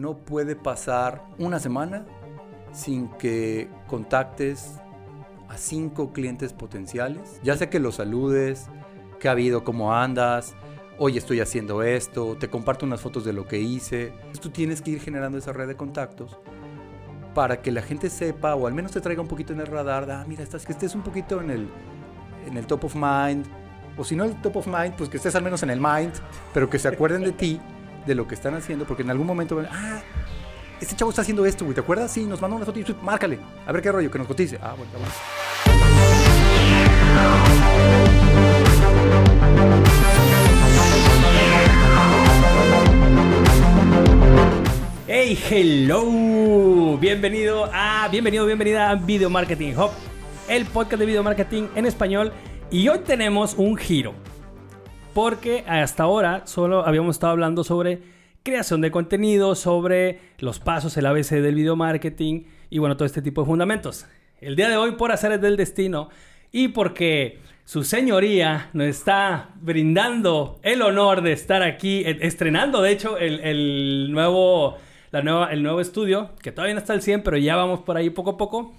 No puede pasar una semana sin que contactes a cinco clientes potenciales. Ya sé que los saludes, qué ha habido, cómo andas, hoy estoy haciendo esto, te comparto unas fotos de lo que hice. Tú tienes que ir generando esa red de contactos para que la gente sepa o al menos te traiga un poquito en el radar, ah, mira, estás, que estés un poquito en el, en el top of mind, o si no el top of mind, pues que estés al menos en el mind, pero que se acuerden de ti, de lo que están haciendo, porque en algún momento, ah, este chavo está haciendo esto, güey, ¿te acuerdas? Sí, nos mandó una foto y márcale, a ver qué rollo, que nos cotice. Ah, bueno, vamos. Hey, hello, bienvenido a, bienvenido, bienvenida a Video Marketing Hub, el podcast de video marketing en español. Y hoy tenemos un giro, porque hasta ahora solo habíamos estado hablando sobre creación de contenido, sobre los pasos, el ABC del video marketing y bueno, todo este tipo de fundamentos. El día de hoy, por hacer del destino y porque su señoría nos está brindando el honor de estar aquí, e, estrenando de hecho el, nuevo, la nueva, el nuevo estudio, que todavía no está al 100, pero ya vamos por ahí poco a poco.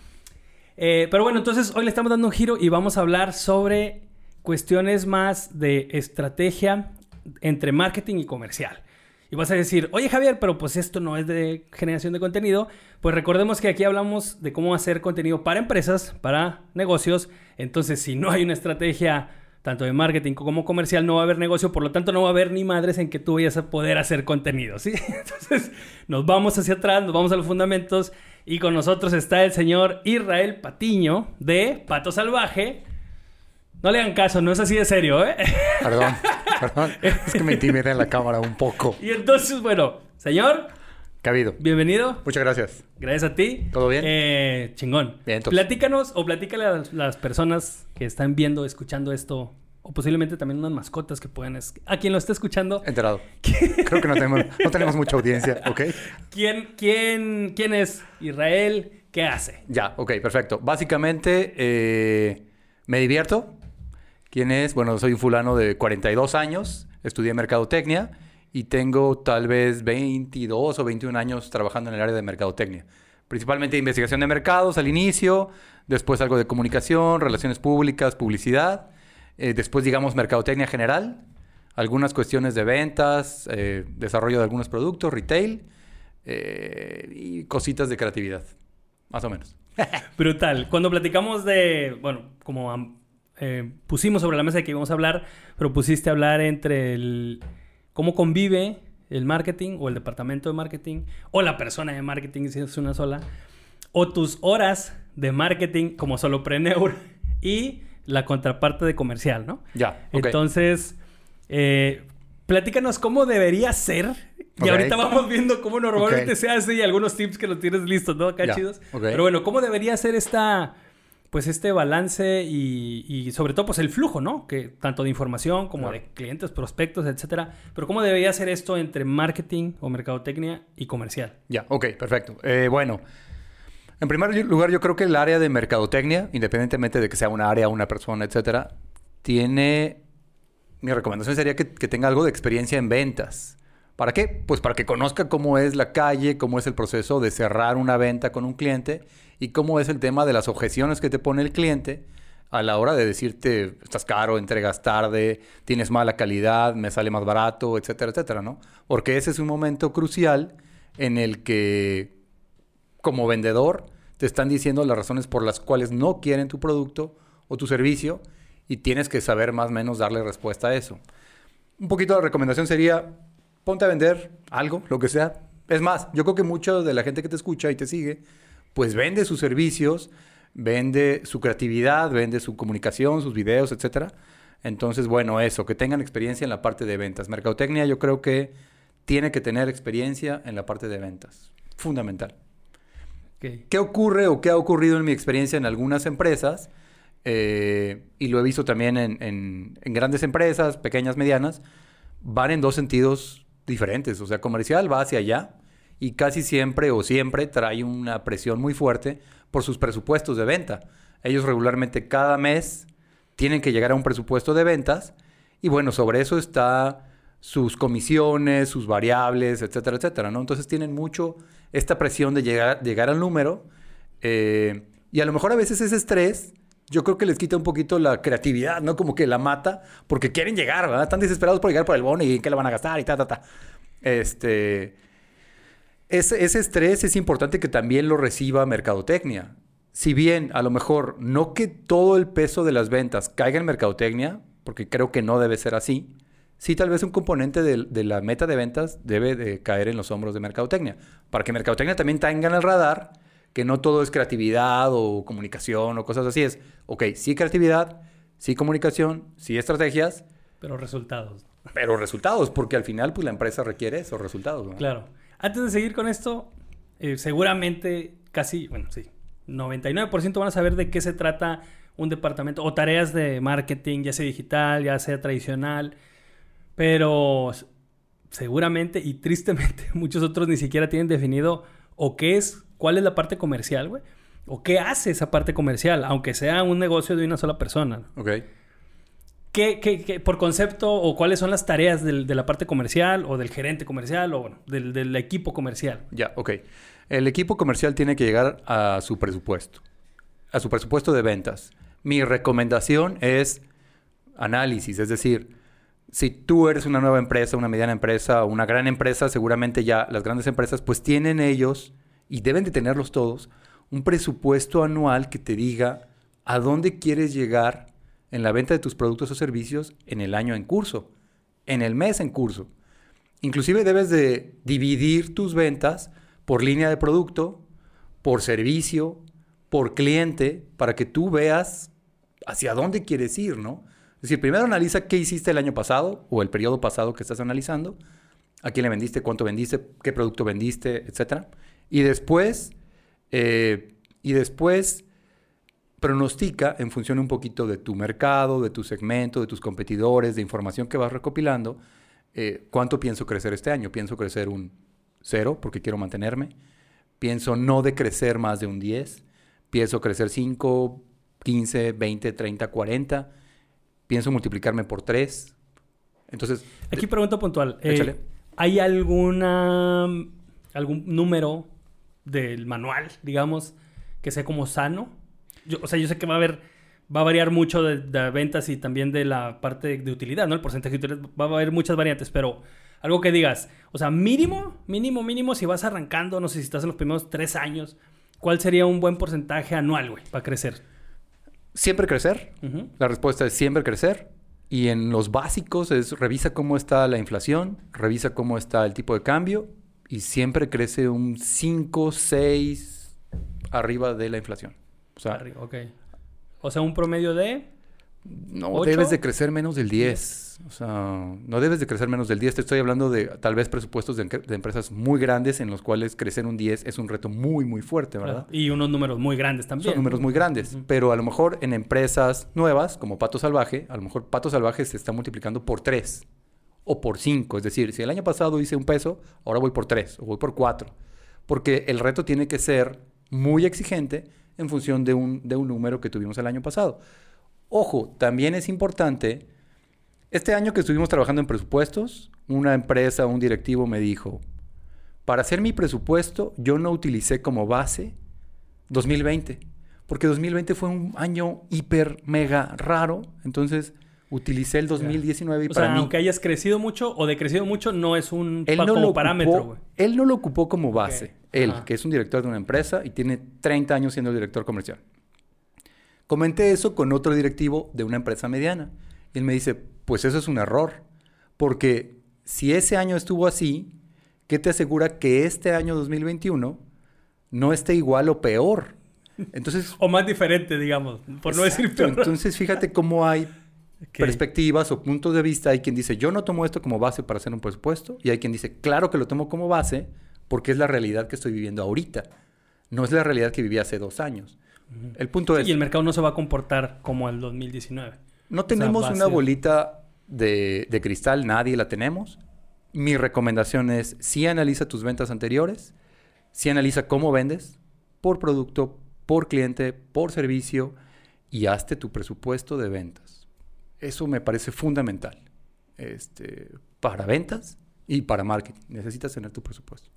Eh, pero bueno, entonces hoy le estamos dando un giro y vamos a hablar sobre cuestiones más de estrategia entre marketing y comercial. Y vas a decir, oye Javier, pero pues esto no es de generación de contenido. Pues recordemos que aquí hablamos de cómo hacer contenido para empresas, para negocios. Entonces, si no hay una estrategia tanto de marketing como comercial, no va a haber negocio. Por lo tanto, no va a haber ni madres en que tú vayas a poder hacer contenido. ¿sí? Entonces, nos vamos hacia atrás, nos vamos a los fundamentos. Y con nosotros está el señor Israel Patiño de Pato Salvaje. No le hagan caso, no es así de serio, ¿eh? Perdón, perdón. Es que me intimida en la cámara un poco. Y entonces, bueno, señor. Cabido. Bienvenido. Muchas gracias. Gracias a ti. ¿Todo bien? Eh, chingón. Bien, entonces. Platícanos o platícale a las personas que están viendo, escuchando esto, o posiblemente también unas mascotas que puedan... A quien lo esté escuchando. Enterado. Creo que no tenemos, no tenemos mucha audiencia, ¿ok? ¿Quién, quién, ¿Quién es Israel? ¿Qué hace? Ya, ok, perfecto. Básicamente, eh, me divierto ¿Quién es? Bueno, soy un fulano de 42 años, estudié mercadotecnia y tengo tal vez 22 o 21 años trabajando en el área de mercadotecnia. Principalmente investigación de mercados al inicio, después algo de comunicación, relaciones públicas, publicidad, eh, después digamos mercadotecnia general, algunas cuestiones de ventas, eh, desarrollo de algunos productos, retail eh, y cositas de creatividad, más o menos. Brutal. Cuando platicamos de, bueno, como eh, pusimos sobre la mesa de que íbamos a hablar, pero pusiste a hablar entre el cómo convive el marketing o el departamento de marketing o la persona de marketing si es una sola, o tus horas de marketing como solopreneur y la contraparte de comercial, ¿no? Ya. Entonces, eh, platícanos cómo debería ser. Y ahorita vamos viendo cómo normalmente se hace y algunos tips que los tienes listos, ¿no? Acá chidos. Pero bueno, ¿cómo debería ser esta pues este balance y, sobre todo pues el flujo, ¿no? Que tanto de información como de clientes, prospectos, etcétera. Pero ¿cómo debería ser esto entre marketing o mercadotecnia y comercial? Ya, ok, perfecto. Eh, bueno, en primer lugar yo creo que el área de mercadotecnia, independientemente de que sea una área, una persona, etcétera, tiene... Mi recomendación sería que, que tenga algo de experiencia en ventas. ¿Para qué? Pues para que conozca cómo es la calle, cómo es el proceso de cerrar una venta con un cliente y cómo es el tema de las objeciones que te pone el cliente a la hora de decirte, estás caro, entregas tarde, tienes mala calidad, me sale más barato, etcétera, etcétera, ¿no? Porque ese es un momento crucial en el que, como vendedor, te están diciendo las razones por las cuales no quieren tu producto o tu servicio y tienes que saber más o menos darle respuesta a eso. Un poquito de recomendación sería, ponte a vender algo, lo que sea. Es más, yo creo que mucha de la gente que te escucha y te sigue pues vende sus servicios, vende su creatividad, vende su comunicación, sus videos, etc. Entonces, bueno, eso, que tengan experiencia en la parte de ventas. Mercadotecnia yo creo que tiene que tener experiencia en la parte de ventas. Fundamental. ¿Qué ocurre o qué ha ocurrido en mi experiencia en algunas empresas? Eh, y lo he visto también en, en, grandes empresas, pequeñas, medianas, van en dos sentidos diferentes. O sea, comercial va hacia allá y casi siempre o siempre trae una presión muy fuerte por sus presupuestos de venta. Ellos regularmente cada mes tienen que llegar a un presupuesto de ventas y bueno, sobre eso está sus comisiones, sus variables, etcétera, etcétera, ¿no? Entonces tienen mucho esta presión de llegar, llegar al número eh, y a lo mejor a veces ese estrés yo creo que les quita un poquito la creatividad, ¿no? Como que la mata porque quieren llegar, ¿verdad? Están desesperados por llegar por el bono y en qué le van a gastar y ta, ta, ta. Este... Ese, ese estrés es importante que también lo reciba Mercadotecnia. Si bien a lo mejor no que todo el peso de las ventas caiga en Mercadotecnia, porque creo que no debe ser así, sí tal vez un componente de, de, la meta de ventas debe de caer en los hombros de Mercadotecnia, para que Mercadotecnia también tenga en el radar que no todo es creatividad o comunicación o cosas así. Es, ok, sí creatividad, sí comunicación, sí estrategias. Pero resultados. Pero resultados, porque al final pues la empresa requiere esos resultados. ¿no? Claro. Antes de seguir con esto, eh, seguramente casi, bueno, sí, 99% van a saber de qué se trata un departamento o tareas de marketing, ya sea digital, ya sea tradicional, pero seguramente y tristemente muchos otros ni siquiera tienen definido o qué es cuál es la parte comercial, güey. O qué hace esa parte comercial, aunque sea un negocio de una sola persona. Ok. ¿Qué, qué, qué por concepto o cuáles son las tareas de la parte comercial o del gerente comercial o bueno, del, del equipo comercial? Ya, ok. El equipo comercial tiene que llegar a su presupuesto, a su presupuesto de ventas. Mi recomendación es análisis, es decir, si tú eres una nueva empresa, una mediana empresa o una gran empresa, seguramente ya las grandes empresas pues tienen ellos y deben de tenerlos todos, un presupuesto anual que te diga a dónde quieres llegar en la venta de tus productos o servicios en el año en curso, en el mes en curso. Inclusive debes de dividir tus ventas por línea de producto, por servicio, por cliente, para que tú veas hacia dónde quieres ir, ¿no? Es decir, primero analiza qué hiciste el año pasado o el periodo pasado que estás analizando, a quién le vendiste, cuánto vendiste, qué producto vendiste, etcétera. Y después, eh, y después pronostica en función un poquito de tu mercado, de tu segmento, de tus competidores, de información que vas recopilando, eh, cuánto pienso crecer este año. Pienso crecer un 0 porque quiero mantenerme. Pienso no decrecer más de un 10. Pienso crecer 5, 15, 20, 30, 40. Pienso multiplicarme por 3. Entonces... Aquí pregunta puntual. Eh, ¿Hay alguna, algún número del manual, digamos, que sea como sano. Yo, o sea, yo sé que va a haber, va a variar mucho de, de, ventas y también de la parte de utilidad, ¿no? El porcentaje de utilidad, va a haber muchas variantes, pero algo que digas, o sea, mínimo, mínimo, mínimo, si vas arrancando, no sé si estás en los primeros tres años, ¿cuál sería un buen porcentaje anual, güey, para crecer? Siempre crecer. Uh -huh. La respuesta es siempre crecer. Y en los básicos es revisa cómo está la inflación, revisa cómo está el tipo de cambio y siempre crece un 5, 6 arriba de la inflación. O sea, arriba, ok. O sea, un promedio de... No 8? debes de crecer menos del 10. 10. O sea, no debes de crecer menos del 10. Te estoy hablando de tal vez presupuestos de, de, empresas muy grandes en los cuales crecer un 10 es un reto muy, muy fuerte, ¿verdad? Claro. Y unos números muy grandes también. Son números muy grandes. Uh -huh. Pero a lo mejor en empresas nuevas, como Pato Salvaje, a lo mejor Pato Salvaje se está multiplicando por 3 o por 5. Es decir, si el año pasado hice un peso, ahora voy por 3 o voy por 4. Porque el reto tiene que ser muy exigente en función de un, de un número que tuvimos el año pasado. Ojo, también es importante, este año que estuvimos trabajando en presupuestos, una empresa, un directivo me dijo, para hacer mi presupuesto yo no utilicé como base 2020, porque 2020 fue un año hiper, mega raro, entonces utilicé el 2019 y o para sea, mí... aunque hayas crecido mucho o decrecido mucho, no es un él no como parámetro. Él no lo ocupó como base. Okay. Él, Ajá. que es un director de una empresa y tiene 30 años siendo director comercial. Comenté eso con otro directivo de una empresa mediana. Y él me dice, pues eso es un error. Porque si ese año estuvo así, ¿qué te asegura que este año 2021 no esté igual o peor? Entonces... o más diferente, digamos, por exacto, no decir peor. Entonces, fíjate cómo hay Okay. perspectivas o puntos de vista. Hay quien dice, yo no tomo esto como base para hacer un presupuesto. Y hay quien dice, claro que lo tomo como base porque es la realidad que estoy viviendo ahorita. No es la realidad que viví hace dos años. Uh -huh. El punto es... Y el mercado no se va a comportar como el 2019. No tenemos o sea, una ser... bolita de, de, cristal, nadie la tenemos. Mi recomendación es, sí analiza tus ventas anteriores, sí analiza cómo vendes, por producto, por cliente, por servicio, y hazte tu presupuesto de ventas. Eso me parece fundamental. este, para ventas y para marketing. Necesitas tener tu presupuesto.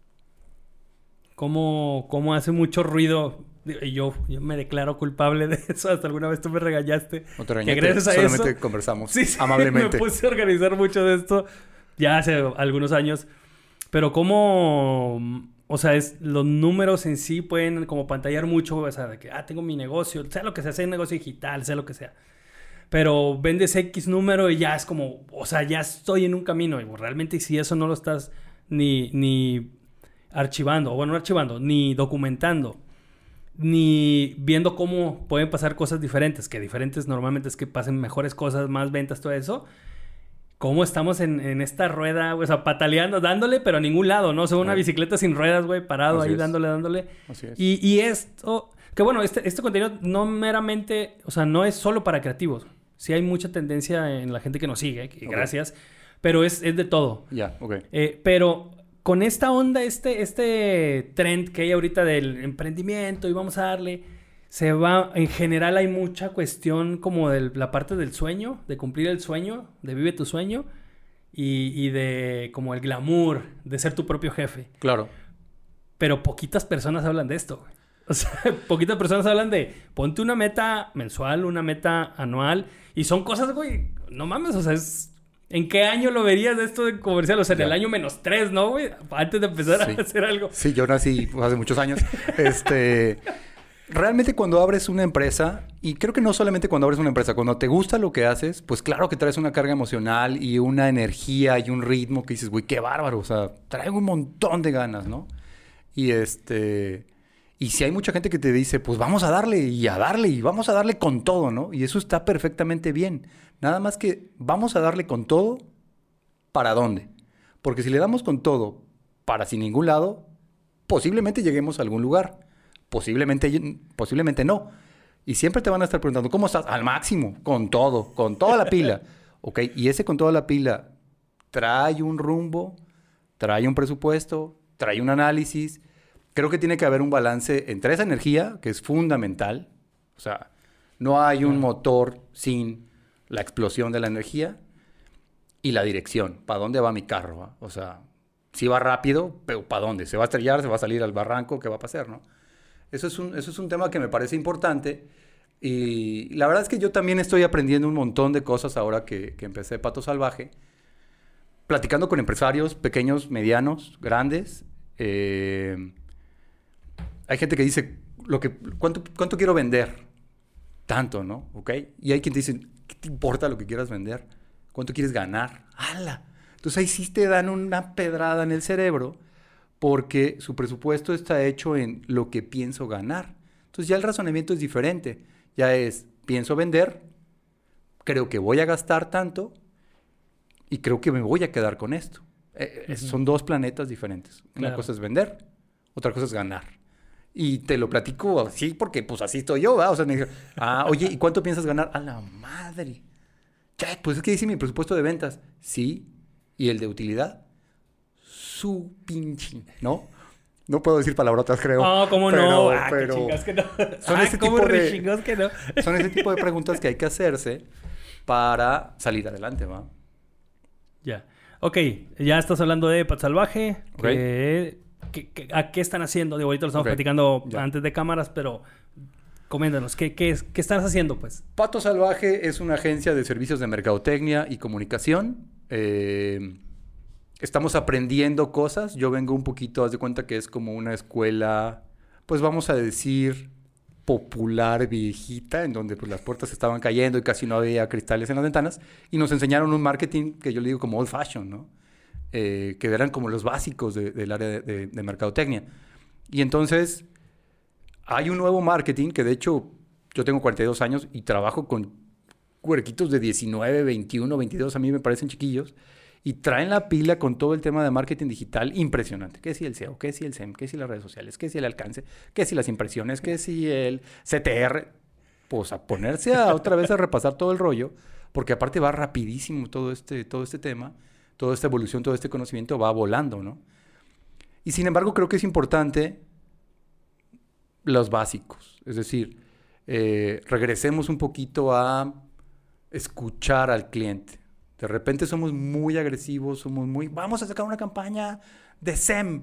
¿Cómo, cómo hace mucho ruido? Y Yo, yo me declaro culpable de eso. Hasta alguna vez tú me regañaste. No te Que regañé, gracias a solamente eso- conversamos Sí, sí, amablemente. Me puse a organizar mucho de esto ya hace algunos años. Pero cómo... O sea, es, los números en sí pueden como pantallar mucho. O sea, de que, ah, tengo mi negocio. Sea lo que sea, sea un negocio digital, sea lo que sea. Pero vendes X número y ya es como... O sea, ya estoy en un camino. Y realmente si eso no lo estás ni... ni archivando, o bueno, no archivando, ni documentando, ni viendo cómo pueden pasar cosas diferentes, que diferentes normalmente es que pasen mejores cosas, más ventas, todo eso. ¿Cómo estamos en, en esta rueda, o sea, pataleando, dándole, pero a ningún lado, ¿no? O sea, una bicicleta sin ruedas, güey, parado Así ahí es. dándole, dándole. Así es. Y, y esto, que bueno, este, este contenido no meramente, o sea, no es solo para creativos. Sí hay mucha tendencia en la gente que nos sigue, que gracias, pero es, es de todo. Ya, ok. Eh, pero con esta onda, este, este trend que hay ahorita del emprendimiento y vamos a darle, se va, en general hay mucha cuestión como de la parte del sueño, de cumplir el sueño, de vive tu sueño y, y de como el glamour, de ser tu propio jefe. Claro. Pero poquitas personas hablan de esto. O sea, poquitas personas hablan de ponte una meta mensual, una meta anual. Y son cosas, güey, no mames, o sea, es... ¿En qué año lo verías de esto de comercial? O sea, en Ya. el año menos tres, ¿no, güey? Antes de empezar Sí. a hacer algo. Sí, yo nací hace muchos años. Este, realmente cuando abres una empresa, y creo que no solamente cuando abres una empresa, cuando te gusta lo que haces, pues claro que traes una carga emocional y una energía y un ritmo que dices, güey, qué bárbaro, o sea, traigo un montón de ganas, ¿no? Y este, y si hay mucha gente que te dice, pues vamos a darle y a darle y vamos a darle con todo, ¿no? Y eso está perfectamente bien. Nada más que vamos a darle con todo, ¿para dónde? Porque si le damos con todo para sin ningún lado, posiblemente lleguemos a algún lugar. Posiblemente, posiblemente no. Y siempre te van a estar preguntando, ¿cómo estás? Al máximo, con todo, con toda la pila. ok, y ese con toda la pila trae un rumbo, trae un presupuesto, trae un análisis. Creo que tiene que haber un balance entre esa energía, que es fundamental. O sea, no hay un motor sin la explosión de la energía y la dirección. ¿Para dónde va mi carro? va? O sea, si va rápido, pero ¿para dónde? ¿Se va a estrellar? ¿Se va a salir al barranco? ¿Qué va a pasar? ¿no? Eso, es un, eso es un tema que me parece importante. Y la verdad es que yo también estoy aprendiendo un montón de cosas ahora que, que empecé Pato Salvaje. Platicando con empresarios pequeños, medianos, grandes. Eh, hay gente que dice, lo que, ¿cuánto, ¿cuánto quiero vender? Tanto, ¿no? ¿Ok? Y hay quien te dice, ¿qué te importa lo que quieras vender? ¿Cuánto quieres ganar? ¡Hala! Entonces ahí sí te dan una pedrada en el cerebro porque su presupuesto está hecho en lo que pienso ganar. Entonces ya el razonamiento es diferente. Ya es, pienso vender, creo que voy a gastar tanto y creo que me voy a quedar con esto. Eh, eh, Son dos planetas diferentes. Una Claro. cosa es vender, otra cosa es ganar. Y te lo platico así porque pues así estoy yo, ¿verdad? O sea, me dijeron, ah, oye, ¿y cuánto piensas ganar? A la madre. Che, pues es que dice mi presupuesto de ventas. Sí. ¿Y el de utilidad? Su pinche, ¿no? No puedo decir palabrotas, creo. No, ¿cómo pero- no? Ah, pero chingas que no. son Ah, ese ¿cómo tipo de- que no? son ese tipo de preguntas que hay que hacerse para salir adelante, ¿va? Ya. Ok, ya estás hablando de Pat Salvaje. Ok. que- que- ¿A qué están haciendo? Digo, ahorita lo estamos platicando ya. antes de cámaras, pero coméntanos, ¿qué, qué, qué estás haciendo, pues? Pato Salvaje es una agencia de servicios de mercadotecnia y comunicación. Eh, estamos aprendiendo cosas. Yo vengo un poquito, haz de cuenta que es como una escuela, pues vamos a decir, popular viejita, en donde pues, las puertas estaban cayendo y casi no había cristales en las ventanas. Y nos enseñaron un marketing que yo le digo como old fashion, ¿no? Eh, que eran como los básicos de- del área de, de- mercadotecnia. Y entonces hay un nuevo marketing que de hecho yo tengo 42 años y trabajo con huerquitos de 19, 21, 22, a mí me parecen chiquillos, y traen la pila con todo el tema de marketing digital impresionante. ¿Qué si el SEO? ¿Qué si el SEM? ¿Qué si las redes sociales? ¿Qué si el alcance? ¿Qué si las impresiones? ¿Qué si el CTR? Pues a ponerse a otra vez a repasar todo el rollo, porque aparte va rapidísimo todo este, todo este tema, toda esta evolución, todo este conocimiento va volando, ¿no? Y sin embargo creo que es importante los básicos. Es decir, eh, regresemos un poquito a escuchar al cliente. De repente somos muy agresivos, somos muy... Vamos a sacar una campaña de SEM.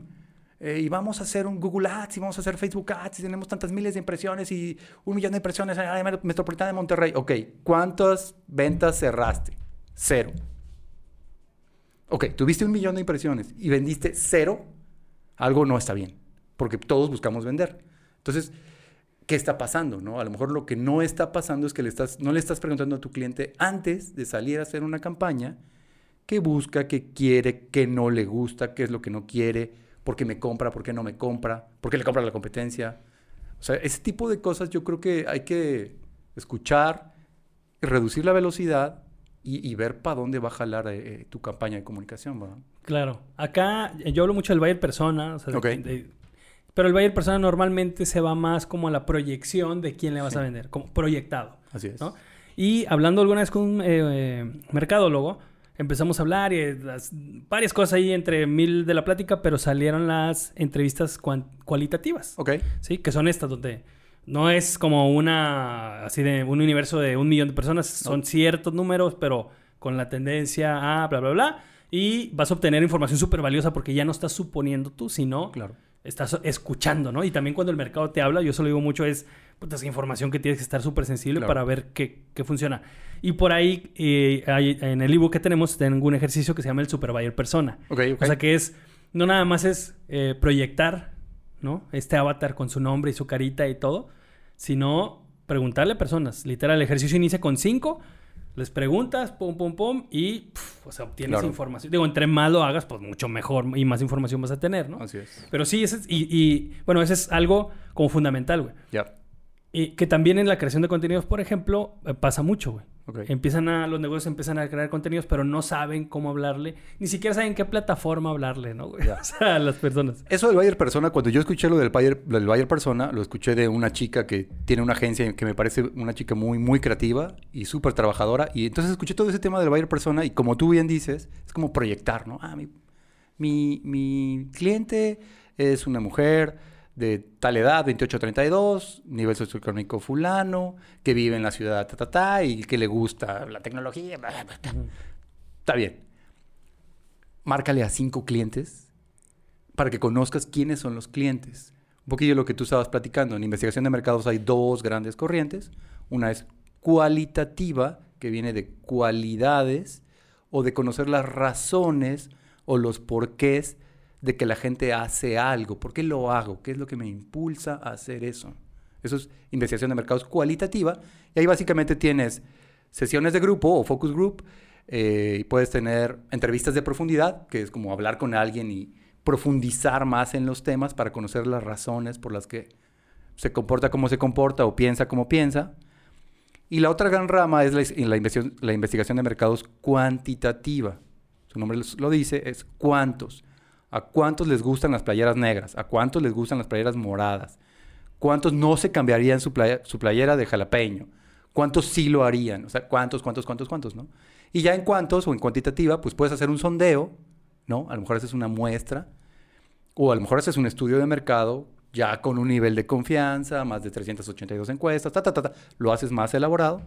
eh, y vamos a hacer un Google Ads y vamos a hacer Facebook Ads y tenemos tantas miles de impresiones y un millón de impresiones en el área metropolitana de Monterrey. Ok, ¿cuántas ventas cerraste? Cero. Ok, tuviste un millón de impresiones y vendiste cero, algo no está bien, porque todos buscamos vender. Entonces, ¿qué está pasando? No? A lo mejor lo que no está pasando es que le estás, no le estás preguntando a tu cliente antes de salir a hacer una campaña qué busca, qué quiere, qué no le gusta, qué es lo que no quiere, por qué me compra, por qué no me compra, por qué le compra la competencia. O sea, ese tipo de cosas yo creo que hay que escuchar, reducir la velocidad y, y ver para dónde va a jalar eh, tu campaña de comunicación. ¿verdad? Claro. Acá eh, yo hablo mucho del buyer persona. o sea, Ok. de- de- pero el buyer persona normalmente se va más como a la proyección de quién le vas a vender, como proyectado. Así es. ¿no? Y hablando alguna vez con un eh, eh, mercadólogo, empezamos a hablar y eh, las- varias cosas ahí entre mil de la plática, pero salieron las entrevistas cualitativas. Ok. ¿sí? Que son estas donde no es como una, así de un universo de un millón de personas, son ciertos números, pero con la tendencia a bla, bla, bla. Y vas a obtener información súper valiosa porque ya no estás suponiendo tú, sino Claro. estás escuchando, ¿no? Y también cuando el mercado te habla, yo se lo digo mucho, es puta, esa información que tienes que estar súper sensible Claro. para ver qué, qué funciona. Y por ahí, eh, hay- en el ebook que tenemos, tengo un ejercicio que se llama el Super Buyer Persona. Ok, ok. O sea que es, no nada más es eh, proyectar, ¿no? Este avatar con su nombre y su carita y todo, sino preguntarle a personas. Literal, el ejercicio inicia con cinco, les preguntas, pum, pum, pum, y, pf, o sea, obtienes Claro. información. Digo, entre más lo hagas, pues mucho mejor y más información vas a tener, ¿no? Así es. Pero sí, ese es- y, y, bueno, ese es algo como fundamental, güey. Ya. Y que también en la creación de contenidos, por ejemplo, eh, pasa mucho, güey. Empiezan a, los negocios empiezan a crear contenidos, pero no saben cómo hablarle, ni siquiera saben qué plataforma hablarle, ¿no, güey? O sea, a las personas. Eso del buyer persona, cuando yo escuché lo del buyer, lo del buyer persona, lo escuché de una chica que tiene una agencia que me parece una chica muy, muy creativa y súper trabajadora. Y entonces escuché todo ese tema del buyer persona y como tú bien dices, es como proyectar, ¿no? Ah, mi, mi, mi cliente es una mujer de tal edad, 28-32, nivel socioeconómico fulano, que vive en la ciudad, ta, ta, ta, y que le gusta la tecnología. bla, bla, bla. Está bien. Márcale a cinco clientes para que conozcas quiénes son los clientes. Un poquillo lo que tú estabas platicando. En investigación de mercados hay dos grandes corrientes. Una es cualitativa, que viene de cualidades o de conocer las razones o los porqués de que la gente hace algo. ¿Por qué lo hago? ¿Qué es lo que me impulsa a hacer eso? Eso es investigación de mercados cualitativa. Y ahí básicamente tienes sesiones de grupo o focus group. eh, y puedes tener entrevistas de profundidad, que es como hablar con alguien y profundizar más en los temas para conocer las razones por las que se comporta como se comporta o piensa como piensa. Y la otra gran rama es la, la investigación, la investigación de mercados cuantitativa. Su nombre lo dice, es cuántos. ¿A cuántos les gustan las playeras negras? ¿A cuántos les gustan las playeras moradas? ¿Cuántos no se cambiarían su, playa- su playera de jalapeño? ¿Cuántos sí lo harían? O sea, ¿cuántos, cuántos, cuántos, cuántos, no? Y ya en cuántos o en cuantitativa, pues puedes hacer un sondeo, ¿no? A lo mejor haces una muestra o a lo mejor haces un estudio de mercado ya con un nivel de confianza, más de 382 encuestas, ta, ta, ta, ta, lo haces más elaborado.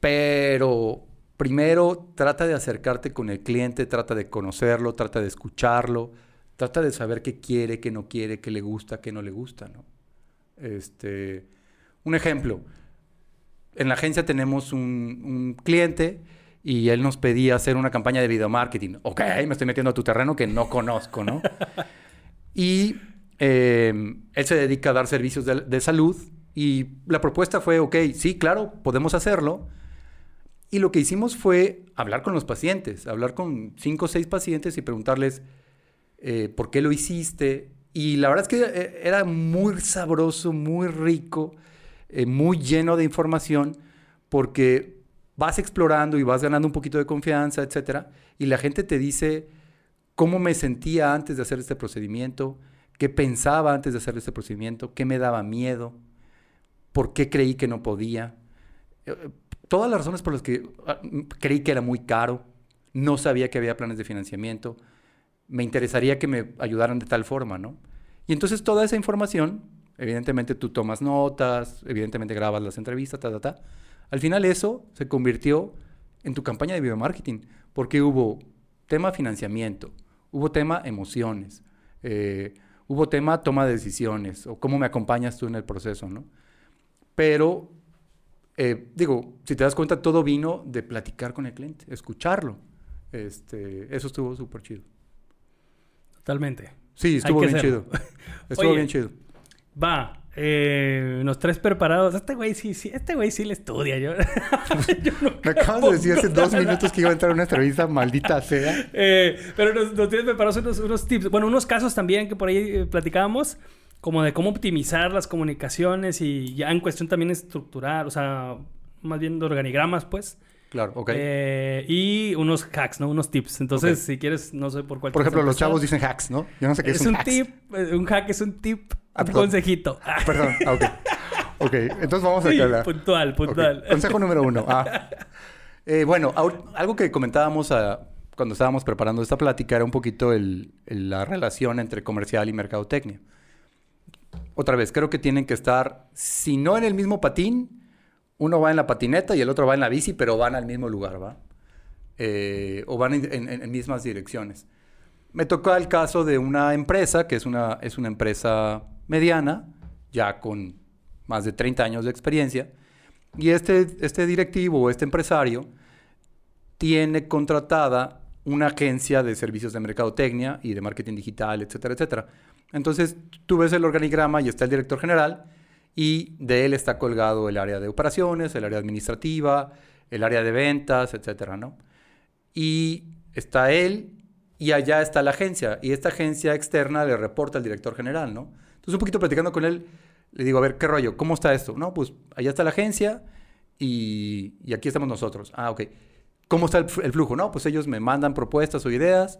Pero primero trata de acercarte con el cliente, trata de conocerlo, trata de escucharlo, trata de saber qué quiere, qué no quiere, qué le gusta, qué no le gusta, ¿no? Este, un ejemplo, en la agencia tenemos un, un cliente y él nos pedía hacer una campaña de video marketing. Ok, me estoy metiendo a tu terreno que no conozco, ¿no? y eh, él se dedica a dar servicios de, de salud y la propuesta fue, ok, sí, claro, podemos hacerlo. Y lo que hicimos fue hablar con los pacientes, hablar con cinco o seis pacientes y preguntarles eh, por qué lo hiciste. Y la verdad es que eh, era muy sabroso, muy rico, eh, muy lleno de información, porque vas explorando y vas ganando un poquito de confianza, etcétera, y la gente te dice cómo me sentía antes de hacer este procedimiento, qué pensaba antes de hacer este procedimiento, qué me daba miedo, por qué creí que no podía. Todas las razones por las que ah, creí que era muy caro, no sabía que había planes de financiamiento, me interesaría que me ayudaran de tal forma, ¿no? Y entonces toda esa información, evidentemente tú tomas notas, evidentemente grabas las entrevistas, ta, ta, ta. Al final eso se convirtió en tu campaña de video marketing, porque hubo tema financiamiento, hubo tema emociones, eh, hubo tema toma de decisiones o cómo me acompañas tú en el proceso, ¿no? Pero, eh, digo, si te das cuenta, todo vino de platicar con el cliente, escucharlo. Este, eso estuvo súper chido. Totalmente. Sí, estuvo bien chido. Estuvo bien chido. Va, eh, los tres preparados. Este güey sí, sí, este güey sí le estudia. Yo, Me acabas de decir hace dos minutos que iba a entrar a una entrevista, maldita sea. Eh, pero nos, tienes preparados unos, unos, tips. Bueno, unos casos también que por ahí eh, platicábamos, como de cómo optimizar las comunicaciones y ya en cuestión también estructurar, o sea, más bien de organigramas, pues. Claro, ok. Eh, y unos hacks, ¿no? Unos tips. Entonces, si quieres, no sé por cuál. Por ejemplo, los chavos dicen hacks, ¿no? Yo no sé qué es, es un, tip. Eh, un hack es un tip. Ah, un consejito. Ah, perdón. Ah, ok. Ok. Entonces vamos a sí, puntual, puntual. Consejo número uno. Ah. Eh, bueno, algo que comentábamos cuando estábamos preparando esta plática era un poquito el, la relación entre comercial y mercadotecnia. Otra vez, creo que tienen que estar, si no en el mismo patín, uno va en la patineta y el otro va en la bici, pero van al mismo lugar, ¿va? Eh, o van en, mismas direcciones. Me tocó el caso de una empresa, que es una, es una empresa mediana, ya con más de 30 años de experiencia, y este, este directivo o este empresario tiene contratada una agencia de servicios de mercadotecnia y de marketing digital, etcétera, etcétera. Entonces, tú ves el organigrama y está el director general, y de él está colgado el área de operaciones, el área administrativa, el área de ventas, etcétera, ¿no? Y está él y allá está la agencia y esta agencia externa le reporta al director general, ¿no? Entonces un poquito platicando con él, le digo, a ver, ¿qué rollo? ¿Cómo está esto? No, pues allá está la agencia y, aquí estamos nosotros. Ah, ok. ¿Cómo está el, el, flujo? No, pues ellos me mandan propuestas o ideas.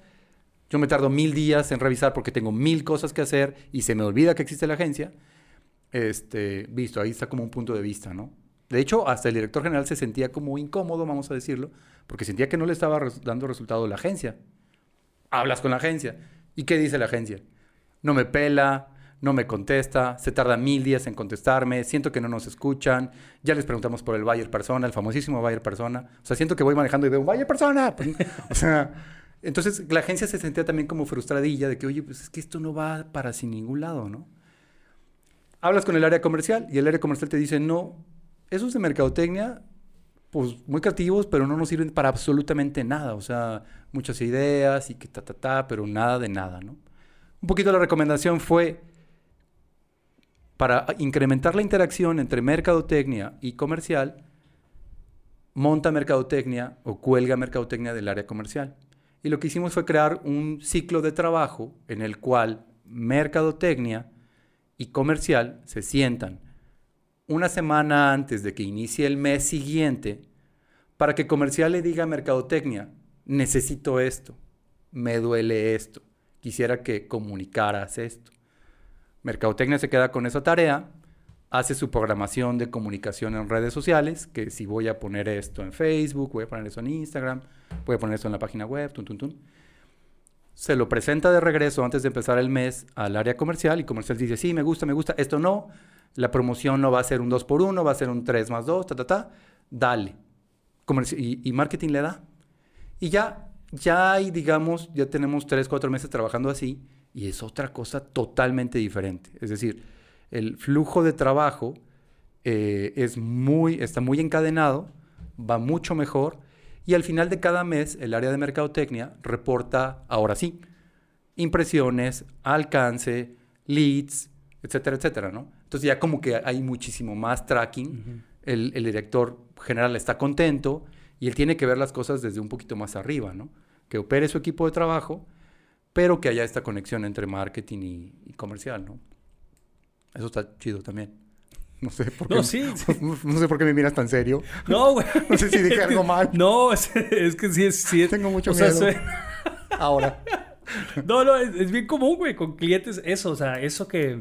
Yo me tardo mil días en revisar porque tengo mil cosas que hacer y se me olvida que existe la agencia este, visto, ahí está como un punto de vista, ¿no? De hecho, hasta el director general se sentía como incómodo, vamos a decirlo, porque sentía que no le estaba dando resultado la agencia. Hablas con la agencia. ¿Y qué dice la agencia? No me pela, no me contesta, se tarda mil días en contestarme, siento que no nos escuchan, ya les preguntamos por el Bayer Persona, el famosísimo Bayer Persona. O sea, siento que voy manejando y veo un Bayer Persona. O sea, entonces la agencia se sentía también como frustradilla de que, oye, pues es que esto no va para sin ningún lado, ¿no? hablas con el área comercial y el área comercial te dice, no, esos de mercadotecnia, pues muy creativos, pero no nos sirven para absolutamente nada. O sea, muchas ideas y que ta, ta, ta, pero nada de nada, ¿no? Un poquito la recomendación fue, para incrementar la interacción entre mercadotecnia y comercial, monta mercadotecnia o cuelga mercadotecnia del área comercial. Y lo que hicimos fue crear un ciclo de trabajo en el cual mercadotecnia y comercial se sientan una semana antes de que inicie el mes siguiente para que comercial le diga a mercadotecnia, necesito esto, me duele esto, quisiera que comunicaras esto. Mercadotecnia se queda con esa tarea, hace su programación de comunicación en redes sociales, que si voy a poner esto en Facebook, voy a poner eso en Instagram, voy a poner esto en la página web, tun, tun, tun se lo presenta de regreso antes de empezar el mes al área comercial y comercial dice, sí, me gusta, me gusta, esto no, la promoción no va a ser un 2 por 1 va a ser un 3 más 2, ta, ta, ta, dale. y, y, marketing le da. Y ya, ya hay, digamos, ya tenemos 3, 4 meses trabajando así y es otra cosa totalmente diferente. Es decir, el flujo de trabajo eh, es muy, está muy encadenado, va mucho mejor y al final de cada mes, el área de mercadotecnia reporta, ahora sí, impresiones, alcance, leads, etcétera, etcétera, ¿no? Entonces ya como que hay muchísimo más tracking, el, director general está contento y él tiene que ver las cosas desde un poquito más arriba, ¿no? Que opere su equipo de trabajo, pero que haya esta conexión entre marketing y, y comercial, ¿no? Eso está chido también. No sé por qué. No, sí, No, sé por qué me miras tan serio. No, güey. No sé si dije algo mal. No, es, que sí es. Sí Tengo mucho miedo. Ahora. No, no, es, bien común, güey, con clientes eso. O sea, eso que.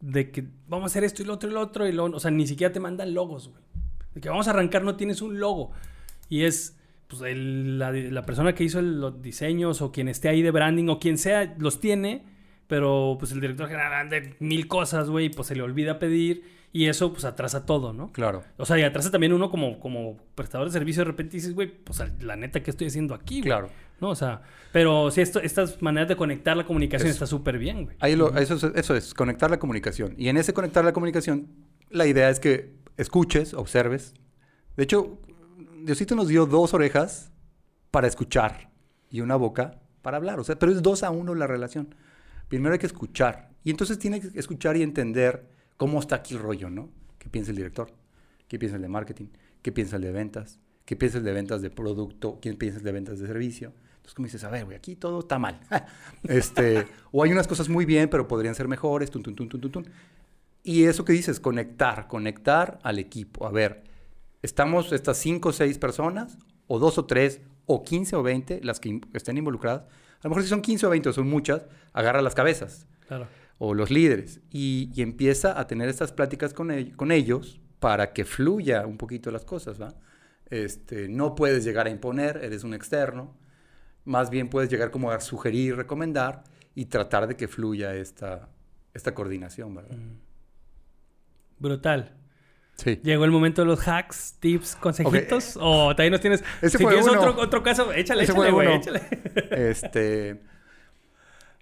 De que vamos a hacer esto y lo otro y lo otro. Y lo, o sea, ni siquiera te mandan logos, güey. De que vamos a arrancar, no tienes un logo. Y es. Pues la, la persona que hizo los diseños o quien esté ahí de branding o quien sea, los tiene pero pues el director general anda en mil cosas, güey, y pues se le olvida pedir y eso pues atrasa todo, ¿no? Claro. O sea, y atrasa también uno como, como prestador de servicio de repente dices, güey, pues la neta, ¿qué estoy haciendo aquí, güey? Claro. ¿No? O sea, pero sí, esto, estas maneras de conectar la comunicación Eso. está súper bien, güey. Ahí lo- eso, es, eso es, conectar la comunicación. Y en ese conectar la comunicación, la idea es que escuches, observes. De hecho, Diosito nos dio dos orejas para escuchar y una boca para hablar. O sea, pero es dos a uno la relación. Primero hay que escuchar. Y entonces tiene que escuchar y entender cómo está aquí el rollo, ¿no? ¿Qué piensa el director? ¿Qué piensa el de marketing? ¿Qué piensa el de ventas? ¿Qué piensa el de ventas de producto? ¿Quién piensa el de ventas de servicio? Entonces, como dices, a ver, güey, aquí todo está mal. este, o hay unas cosas muy bien, pero podrían ser mejores. Tun, tun, tun, tun, tun. Y eso que dices, conectar, conectar al equipo. A ver, estamos estas cinco o seis personas, o dos o tres, o 15 o 20, las que estén involucradas. A lo mejor si son 15 o 20 o son muchas, agarra las cabezas Claro. o los líderes y, y empieza a tener estas pláticas con, con ellos para que fluya un poquito las cosas, ¿va? Este, no puedes llegar a imponer, eres un externo, más bien puedes llegar como a sugerir, recomendar y tratar de que fluya esta, esta coordinación, ¿verdad? Brutal. Sí. Llegó el momento de los hacks, tips, consejitos. O también nos tienes. Ese si fue tienes uno. otro, otro caso, échale, Ese échale, güey, échale. Este,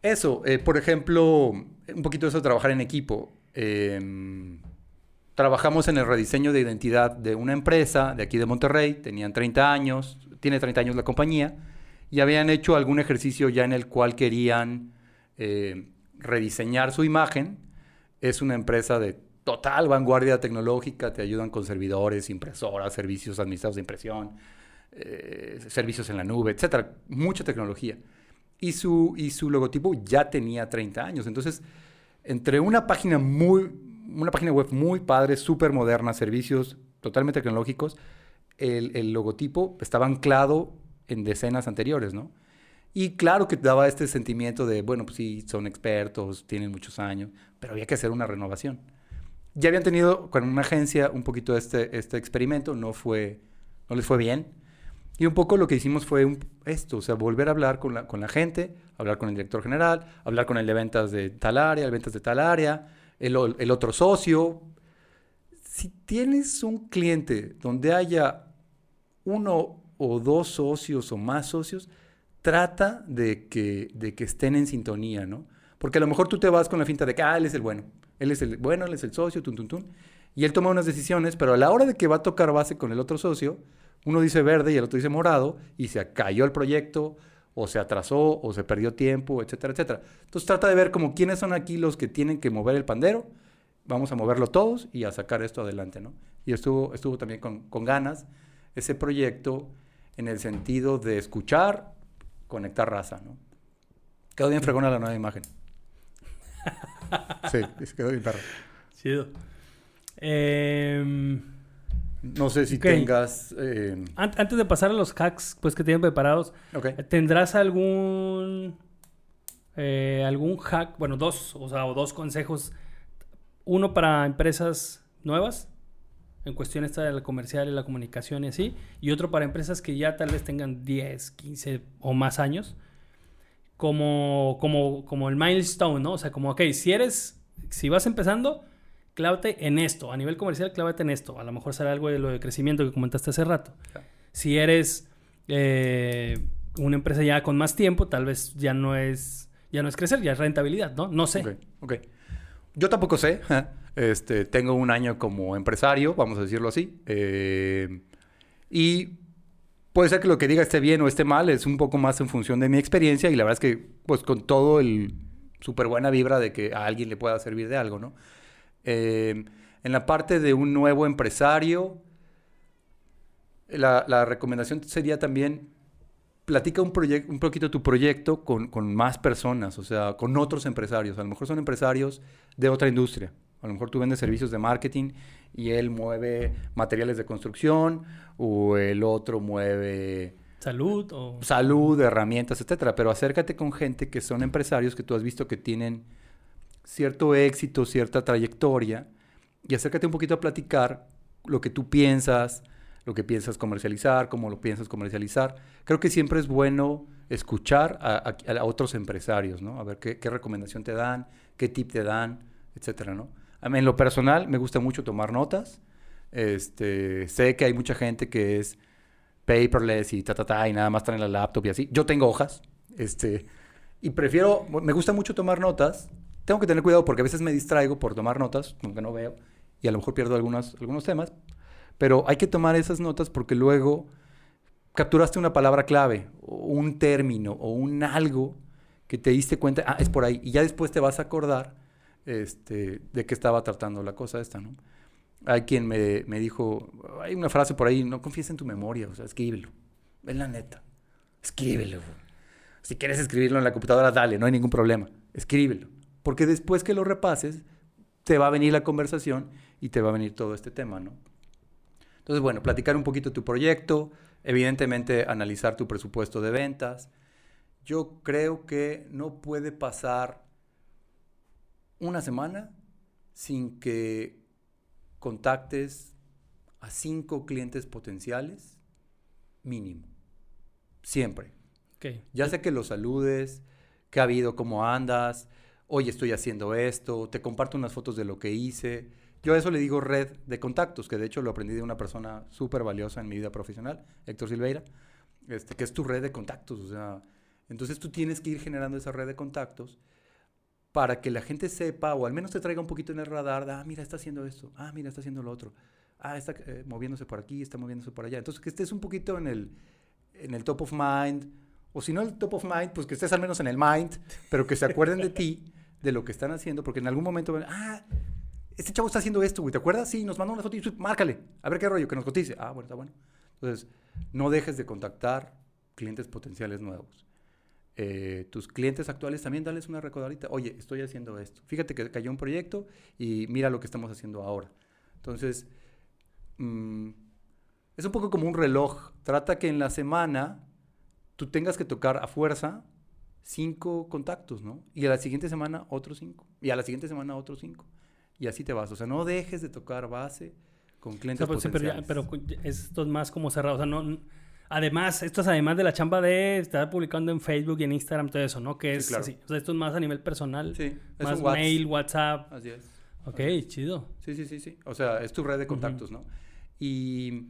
eso, eh, por ejemplo, un poquito eso de trabajar en equipo. Eh, trabajamos en el rediseño de identidad de una empresa de aquí de Monterrey, tenían 30 años, tiene 30 años la compañía, y habían hecho algún ejercicio ya en el cual querían eh, rediseñar su imagen. Es una empresa de total vanguardia tecnológica, te ayudan con servidores, impresoras, servicios administrados de impresión, eh, servicios en la nube, etcétera, mucha tecnología. Y su, y su logotipo ya tenía 30 años. Entonces, entre una página muy, una página web muy padre, súper moderna, servicios totalmente tecnológicos, el, el logotipo estaba anclado en decenas anteriores, ¿no? Y claro que daba este sentimiento de, bueno, pues sí, son expertos, tienen muchos años, pero había que hacer una renovación. Ya habían tenido con una agencia un poquito este, este experimento, no, fue, no les fue bien. Y un poco lo que hicimos fue esto, o sea, volver a hablar con la, con la gente, hablar con el director general, hablar con el de ventas de tal área, el ventas de tal área, el otro socio. Si tienes un cliente donde haya uno o dos socios o más socios, trata de que, de que estén en sintonía, ¿no? Porque a lo mejor tú te vas con la finta de que, ah, él es el bueno, él es el bueno, él es el socio, tun, tun, tun, y él toma unas decisiones, pero a la hora de que va a tocar base con el otro socio, uno dice verde y el otro dice morado, y se cayó el proyecto, o se atrasó, o se perdió tiempo, etcétera, etcétera. Entonces trata de ver como quiénes son aquí los que tienen que mover el pandero, vamos a moverlo todos y a sacar esto adelante, ¿no? Y estuvo, estuvo también con, con ganas ese proyecto en el sentido de escuchar, conectar raza, ¿no? Quedó bien fregona la nueva imagen. Sí, quedó bien perro. Chido. Em, No sé si tengas... eh, an- antes de pasar a los hacks pues, que tienen preparados, ok. ¿tendrás algún eh, algún hack? Bueno, dos, o sea, o dos consejos. Uno para empresas nuevas, en cuestión esta de la comercial y la comunicación y así. Y otro para empresas que ya tal vez tengan 10, 15 o más años. Como, como, como el milestone, ¿no? O sea, como, ok, si eres, si vas empezando, clávate en esto. A nivel comercial, clávate en esto. A lo mejor será algo de lo de crecimiento que comentaste hace rato. Claro. Si eres eh, una empresa ya con más tiempo, tal vez ya no es, ya no es crecer, ya es rentabilidad, ¿no? No sé. Ok, ok. Yo tampoco sé. Este, tengo un año como empresario, vamos a decirlo así. eh, y puede ser que lo que diga esté bien o esté mal, es un poco más en función de mi experiencia. Y la verdad es que, pues, con todo el súper buena vibra de que a alguien le pueda servir de algo, ¿no? Eh, en la parte de un nuevo empresario, la, recomendación sería también platica un, un poquito tu proyecto con, con más personas, o sea, con otros empresarios. A lo mejor son empresarios de otra industria. A lo mejor tú vendes servicios de marketing y él mueve materiales de construcción o el otro mueve Salud o... salud, herramientas, etcétera. Pero acércate con gente que son empresarios que tú has visto que tienen cierto éxito, cierta trayectoria y acércate un poquito a platicar lo que tú piensas, lo que piensas comercializar, cómo lo piensas comercializar. Creo que siempre es bueno escuchar a, a- a otros empresarios, ¿no? A ver qué, qué recomendación te dan, qué tip te dan, etcétera, ¿no? En lo personal, me gusta mucho tomar notas. Este, sé que hay mucha gente que es paperless y ta, ta, ta, y nada más traen la laptop y así. Yo tengo hojas, este, y prefiero, me gusta mucho tomar notas. Tengo que tener cuidado porque a veces me distraigo por tomar notas, como que no veo, y a lo mejor pierdo algunos, algunos temas. Pero hay que tomar esas notas porque luego capturaste una palabra clave, o un término, o un algo que te diste cuenta, ah, es por ahí, y ya después te vas a acordar este, de qué estaba tratando la cosa esta, ¿no? Hay quien me, me dijo, hay una frase por ahí, no confíes en tu memoria, o sea, escríbelo, es la neta, escríbelo. Si quieres escribirlo en la computadora, dale, no hay ningún problema, escríbelo. Porque después que lo repases, te va a venir la conversación y te va a venir todo este tema, ¿no? Entonces, bueno, platicar un poquito tu proyecto, evidentemente analizar tu presupuesto de ventas. Yo creo que no puede pasar una semana sin que contactes a cinco clientes potenciales mínimo. Siempre. Ya sé que los saludes, qué ha habido, cómo andas, hoy estoy haciendo esto, te comparto unas fotos de lo que hice. Yo a eso le digo red de contactos, que de hecho lo aprendí de una persona súper valiosa en mi vida profesional, Héctor Silveira, este, que es tu red de contactos. O sea, entonces tú tienes que ir generando esa red de contactos para que la gente sepa, o al menos te traiga un poquito en el radar, de, ah, mira, está haciendo esto, ah, mira, está haciendo lo otro, ah, está eh, moviéndose por aquí, está moviéndose por allá. Entonces que estés un poquito en el, en el top of mind, o si no el top of mind, pues que estés al menos en el mind, pero que se acuerden de ti, de lo que están haciendo, porque en algún momento van, ah, este chavo está haciendo esto, güey, ¿te acuerdas? Sí, nos mandó una foto y márcale, a ver qué rollo, que nos cotice. Ah, bueno, está bueno. Entonces, no dejes de contactar clientes potenciales nuevos. Eh, tus clientes actuales también dales una recordadita. Oye, estoy haciendo esto. Fíjate que cayó un proyecto y mira lo que estamos haciendo ahora. Entonces, mm, es un poco como un reloj. Trata que en la semana tú tengas que tocar a fuerza cinco contactos, ¿no? Y a la siguiente semana otros cinco. Y a la siguiente semana otros cinco. Y así te vas. O sea, no dejes de tocar base con O clientes sea, pues, sí, pero, ya- potenciales. pero esto es más como cerrado. O sea, no. Además, esto es además de la chamba de estar publicando en Facebook y en Instagram, todo eso, ¿no? Que Sí, es claro. así. O sea, esto es más a nivel personal. Sí, es más Whats. mail, WhatsApp. Así es. Ok, chido. Sí, sí, sí, sí. O sea, es tu red de contactos, ¿no? Y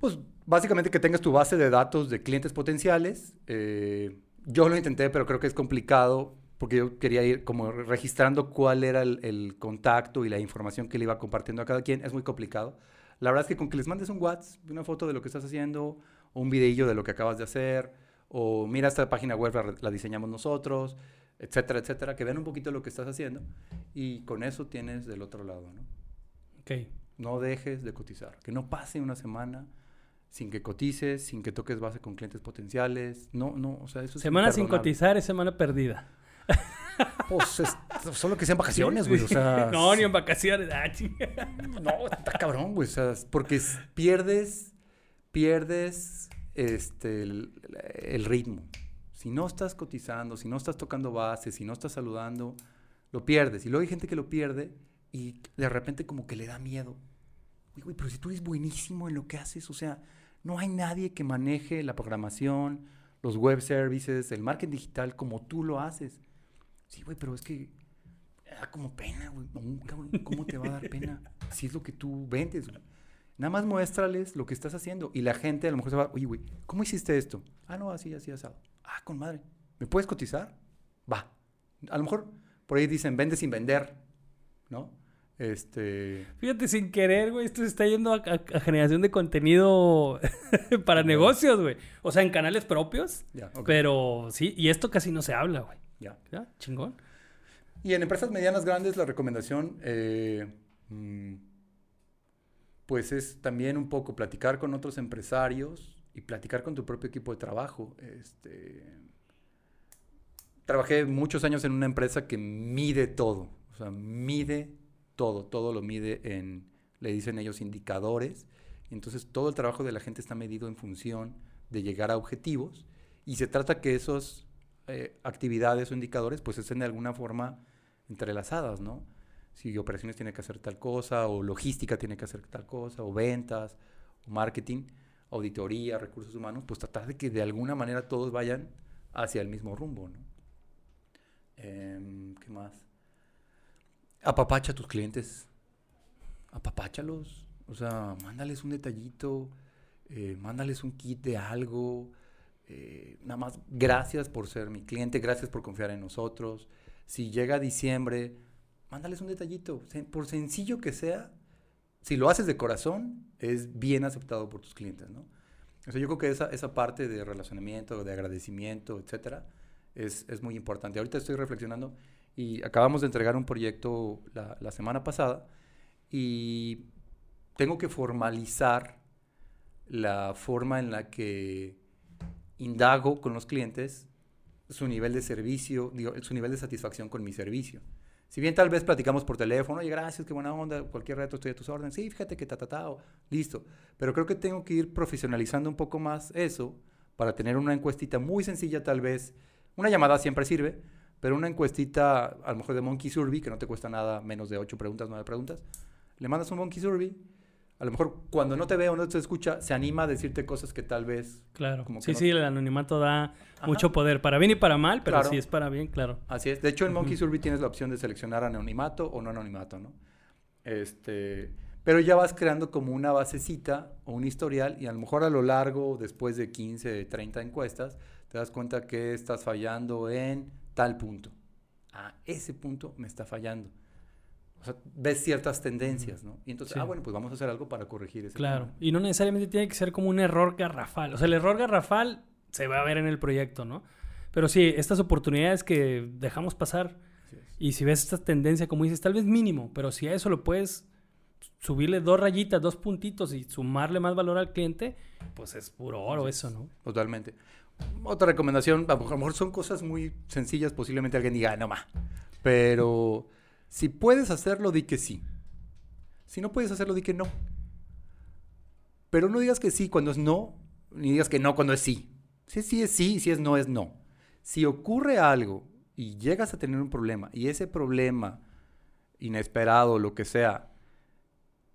pues básicamente que tengas tu base de datos de clientes potenciales. Eh, yo lo intenté, pero creo que es complicado porque yo quería ir como registrando cuál era el, el contacto y la información que le iba compartiendo a cada quien. Es muy complicado. La verdad es que con que les mandes un WhatsApp, una foto de lo que estás haciendo, o un videillo de lo que acabas de hacer, o mira esta página web la, la diseñamos nosotros, etcétera, etcétera, que vean un poquito lo que estás haciendo y con eso tienes del otro lado, ¿no? Ok. No dejes de cotizar, que no pase una semana sin que cotices, sin que toques base con clientes potenciales, no, no, o sea, eso es Semana sin cotizar es semana perdida. Pues es- solo que sean vacaciones, güey, o sea, no, ni en vacaciones. Ah. No, está cabrón, güey. O sea, porque pierdes, pierdes este, el, el ritmo. Si no estás cotizando, si no estás tocando base, si no estás saludando, lo pierdes. Y luego hay gente que lo pierde y de repente como que le da miedo. Güey, pero si tú eres buenísimo en lo que haces, o sea, no hay nadie que maneje la programación, los web services, el marketing digital como tú lo haces. Sí, güey, pero es que da como pena, güey. No, cabrón, ¿cómo te va a dar pena? Si es lo que tú vendes, güey. Nada más muéstrales lo que estás haciendo. Y la gente a lo mejor se va, oye, güey, ¿cómo hiciste esto? Ah, no, así, así, asado. Ah, con madre. ¿Me puedes cotizar? Va. A lo mejor por ahí dicen, vende sin vender, ¿no? Este... Fíjate, sin querer, güey, esto se está yendo a, a- a generación de contenido para negocios, güey. O sea, en canales propios. Pero sí, y esto casi no se habla, güey. Ya. ¿Ya? Chingón. Y en empresas medianas grandes la recomendación, eh, mm, pues es también un poco platicar con otros empresarios y platicar con tu propio equipo de trabajo. Este, trabajé muchos años en una empresa que mide todo, o sea, mide todo, todo lo mide en, le dicen ellos, indicadores. Entonces todo el trabajo de la gente está medido en función de llegar a objetivos y se trata que esos eh, actividades o indicadores pues estén de alguna forma entrelazadas, ¿no? Si operaciones tiene que hacer tal cosa, o logística tiene que hacer tal cosa, o ventas, o marketing. auditoría, recursos humanos, pues tratar de que de alguna manera todos vayan hacia el mismo rumbo, ¿no? Em, ¿Qué más? Apapacha a tus clientes. Apapáchalos. O sea, mándales un detallito, eh, mándales un kit de algo. Eh, nada más, gracias por ser mi cliente, gracias por confiar en nosotros. Si llega diciembre, mándales un detallito. Por sencillo que sea, si lo haces de corazón, es bien aceptado por tus clientes, ¿no? O sea, yo creo que esa, esa parte de relacionamiento, de agradecimiento, etcétera, es, es muy importante. Ahorita estoy reflexionando y acabamos de entregar un proyecto la, la semana pasada y tengo que formalizar la forma en la que indago con los clientes su nivel de servicio, su nivel de satisfacción con mi servicio. Si bien tal vez platicamos por teléfono, oye, gracias, qué buena onda, cualquier reto estoy a tus órdenes, sí, fíjate que ta, ta, ta, listo. Pero creo que tengo que ir profesionalizando un poco más eso para tener una encuestita muy sencilla tal vez. Una llamada siempre sirve, pero una encuestita a lo mejor de Monkey Survey, que no te cuesta nada, menos de 8 preguntas, 9 preguntas. Le mandas un Monkey Survey, a lo mejor cuando no te ve o no te escucha, se anima a decirte cosas que tal vez Claro. Como que Sí, no- sí, el anonimato da Ajá. mucho poder, para bien y para mal, pero Claro. si es para bien, claro. Así es. De hecho, en Monkey Survey tienes la opción de seleccionar anonimato o no anonimato, ¿no? Este, pero ya vas creando como una basecita o un historial y a lo mejor a lo largo, después de 15, 30 encuestas, te das cuenta que estás fallando en tal punto. Ah, ese punto me está fallando. O sea, ves ciertas tendencias, ¿no? Y entonces, Sí. ah, bueno, pues vamos a hacer algo para corregir ese Claro. tema. Y no necesariamente tiene que ser como un error garrafal. O sea, el error garrafal se va a ver en el proyecto, ¿no? Pero sí, estas oportunidades que dejamos pasar y si ves esta tendencia, como dices, tal vez mínimo, pero si a eso lo puedes subirle dos rayitas, dos puntitos y sumarle más valor al cliente, pues es puro oro eso, es. ¿no? Totalmente. Otra recomendación, a lo mejor son cosas muy sencillas, posiblemente alguien diga, "Ah, no más. Pero si puedes hacerlo, di que sí. Si no puedes hacerlo, di que no. Pero no digas que sí cuando es no, ni digas que no cuando es sí. Si es sí es sí, si es no es no. Si ocurre algo y llegas a tener un problema y ese problema inesperado, lo que sea,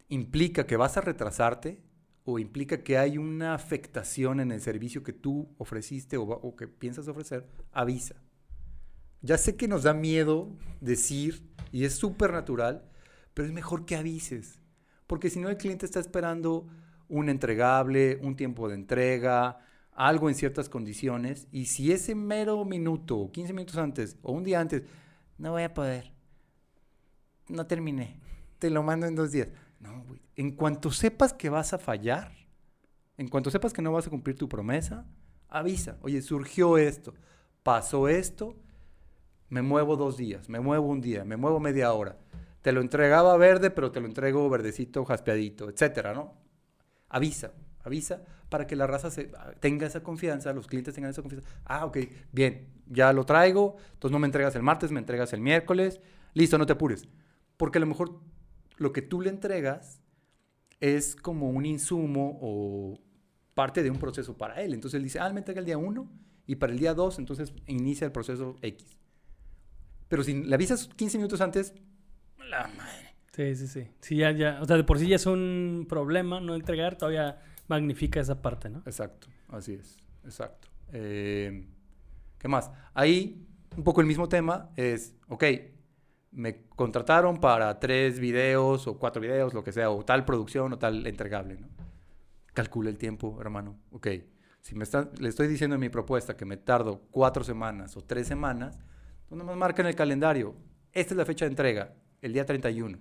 implica que vas a retrasarte o implica que hay una afectación en el servicio que tú ofreciste o, que piensas ofrecer, avisa. Ya sé que nos da miedo decir y es súper natural, pero es mejor que avises. Porque si no el cliente está esperando un entregable, un tiempo de entrega, algo en ciertas condiciones, y si ese mero minuto, o 15 minutos antes, o un día antes, no voy a poder, no terminé, te lo mando en dos días. No, güey. En cuanto sepas que vas a fallar, en cuanto sepas que no vas a cumplir tu promesa, avisa. Oye, surgió esto, pasó esto, me muevo dos días, me muevo un día, me muevo media hora. Te lo entregaba verde, pero te lo entrego verdecito, jaspeadito, etcétera, ¿no? Avisa, avisa para que la raza se- tenga esa confianza, los clientes tengan esa confianza. Ah, ok, bien, ya lo traigo, entonces no me entregas el martes, me entregas el miércoles, listo, no te apures. Porque a lo mejor lo que tú le entregas es como un insumo o parte de un proceso para él. Entonces él dice, ah, me entrega el día 1 y para el día 2 entonces inicia el proceso X. Pero si le avisas 15 minutos antes, la madre. Sí, sí, sí. Sí, ya, ya. O sea, de por sí ya es un problema no entregar, todavía magnifica esa parte, ¿no? Exacto, así es, exacto. Eh, ¿Qué más? Ahí, un poco el mismo tema es, ok, me contrataron para tres videos o cuatro videos, lo que sea, o tal producción o tal entregable, ¿no? Calcula el tiempo, hermano. Ok, si me está, le estoy diciendo en mi propuesta que me tardo cuatro semanas o tres semanas, pues nomás marca en el calendario, esta es la fecha de entrega, el día 31.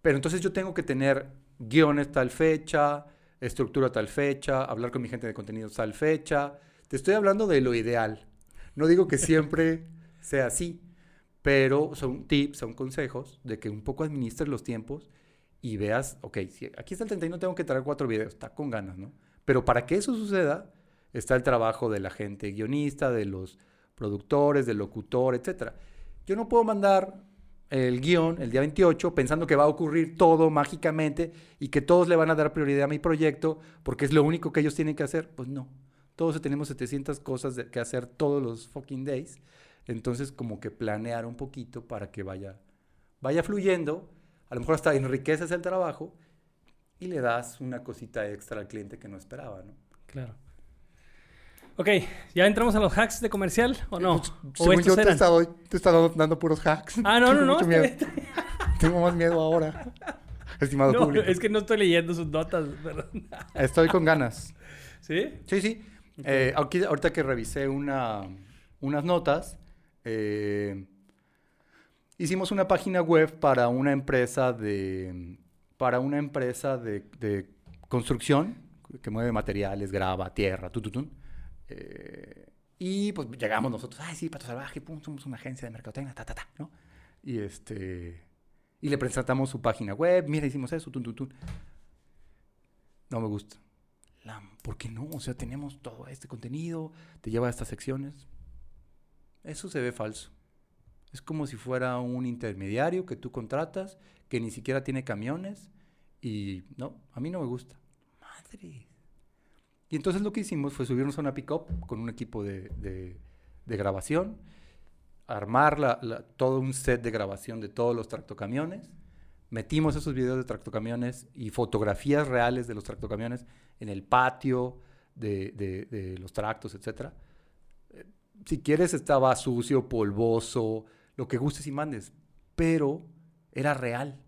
Pero entonces yo tengo que tener guiones tal fecha, estructura tal fecha, hablar con mi gente de contenido tal fecha. Te estoy hablando de lo ideal. No digo que siempre sea así, pero son tips, son consejos de que un poco administres los tiempos y veas, ok, si aquí está el 31, tengo que traer cuatro videos, está con ganas, ¿no? Pero para que eso suceda, está el trabajo de la gente guionista, de los productores, del locutor, etc. Yo no puedo mandar el guion el día 28 pensando que va a ocurrir todo mágicamente y que todos le van a dar prioridad a mi proyecto porque es lo único que ellos tienen que hacer. Pues no. Todos tenemos 700 cosas de- que hacer todos los fucking days. Entonces, como que planear un poquito para que vaya, vaya fluyendo. A lo mejor hasta enriqueces el trabajo y le das una cosita extra al cliente que no esperaba, ¿no? Claro. Ok, ¿ya entramos a los hacks de comercial o no? Pues, ¿O yo te he, estado, te he estado dando puros hacks. Ah, no, no, Tengo no. miedo. bien. Tengo más miedo ahora. Estimado No, público. es que no estoy leyendo sus notas, perdón. Estoy con ganas. ¿Sí? Sí, sí. Eh, aquí- ahorita que revisé una, unas notas, eh, hicimos una página web para una empresa de, para una empresa de, de construcción que mueve materiales, grava, tierra, tututun. Eh, y pues llegamos nosotros, ay, sí, Pato Salvaje, pum, somos una agencia de mercadotecnia, ta, ta, ta, ¿no? Y este... Y le presentamos su página web, mira, hicimos eso, tun, tun, tun. No me gusta. La- ¿Por qué no? O sea, tenemos todo este contenido, te lleva a estas secciones. Eso se ve falso. Es como si fuera un intermediario que tú contratas, que ni siquiera tiene camiones, y no, a mí no me gusta. Madre. Y entonces lo que hicimos fue subirnos a una pick-up con un equipo de, de- grabación, armar la- la- todo un set de grabación de todos los tractocamiones, metimos esos videos de tractocamiones y fotografías reales de los tractocamiones en el patio de, de- de los tractos, etc. Eh, Si quieres estaba sucio, polvoso, lo que gustes y mandes, pero era real.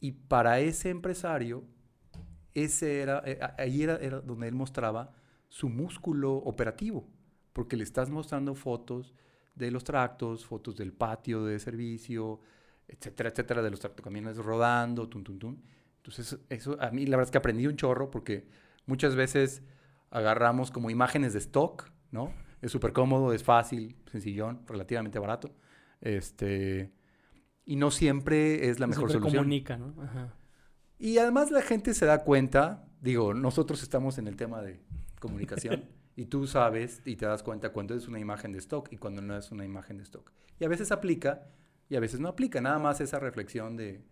Y para ese empresario, ese era, eh, ahí era, era donde él mostraba su músculo operativo, porque le estás mostrando fotos de los tractos, fotos del patio de servicio, etcétera, etcétera, de los tractocamiones rodando, tun, tun, tun. Entonces, eso a mí la verdad es que aprendí un chorro porque muchas veces agarramos como imágenes de stock, ¿no? Es súper cómodo, es fácil, sencillón, relativamente barato. Este, y no siempre es la mejor solución. comunica, ¿no? Ajá. Y además la gente se da cuenta, digo, nosotros estamos en el tema de comunicación y tú sabes y te das cuenta cuando es una imagen de stock y cuando no es una imagen de stock. Y a veces aplica y a veces no aplica, nada más esa reflexión de,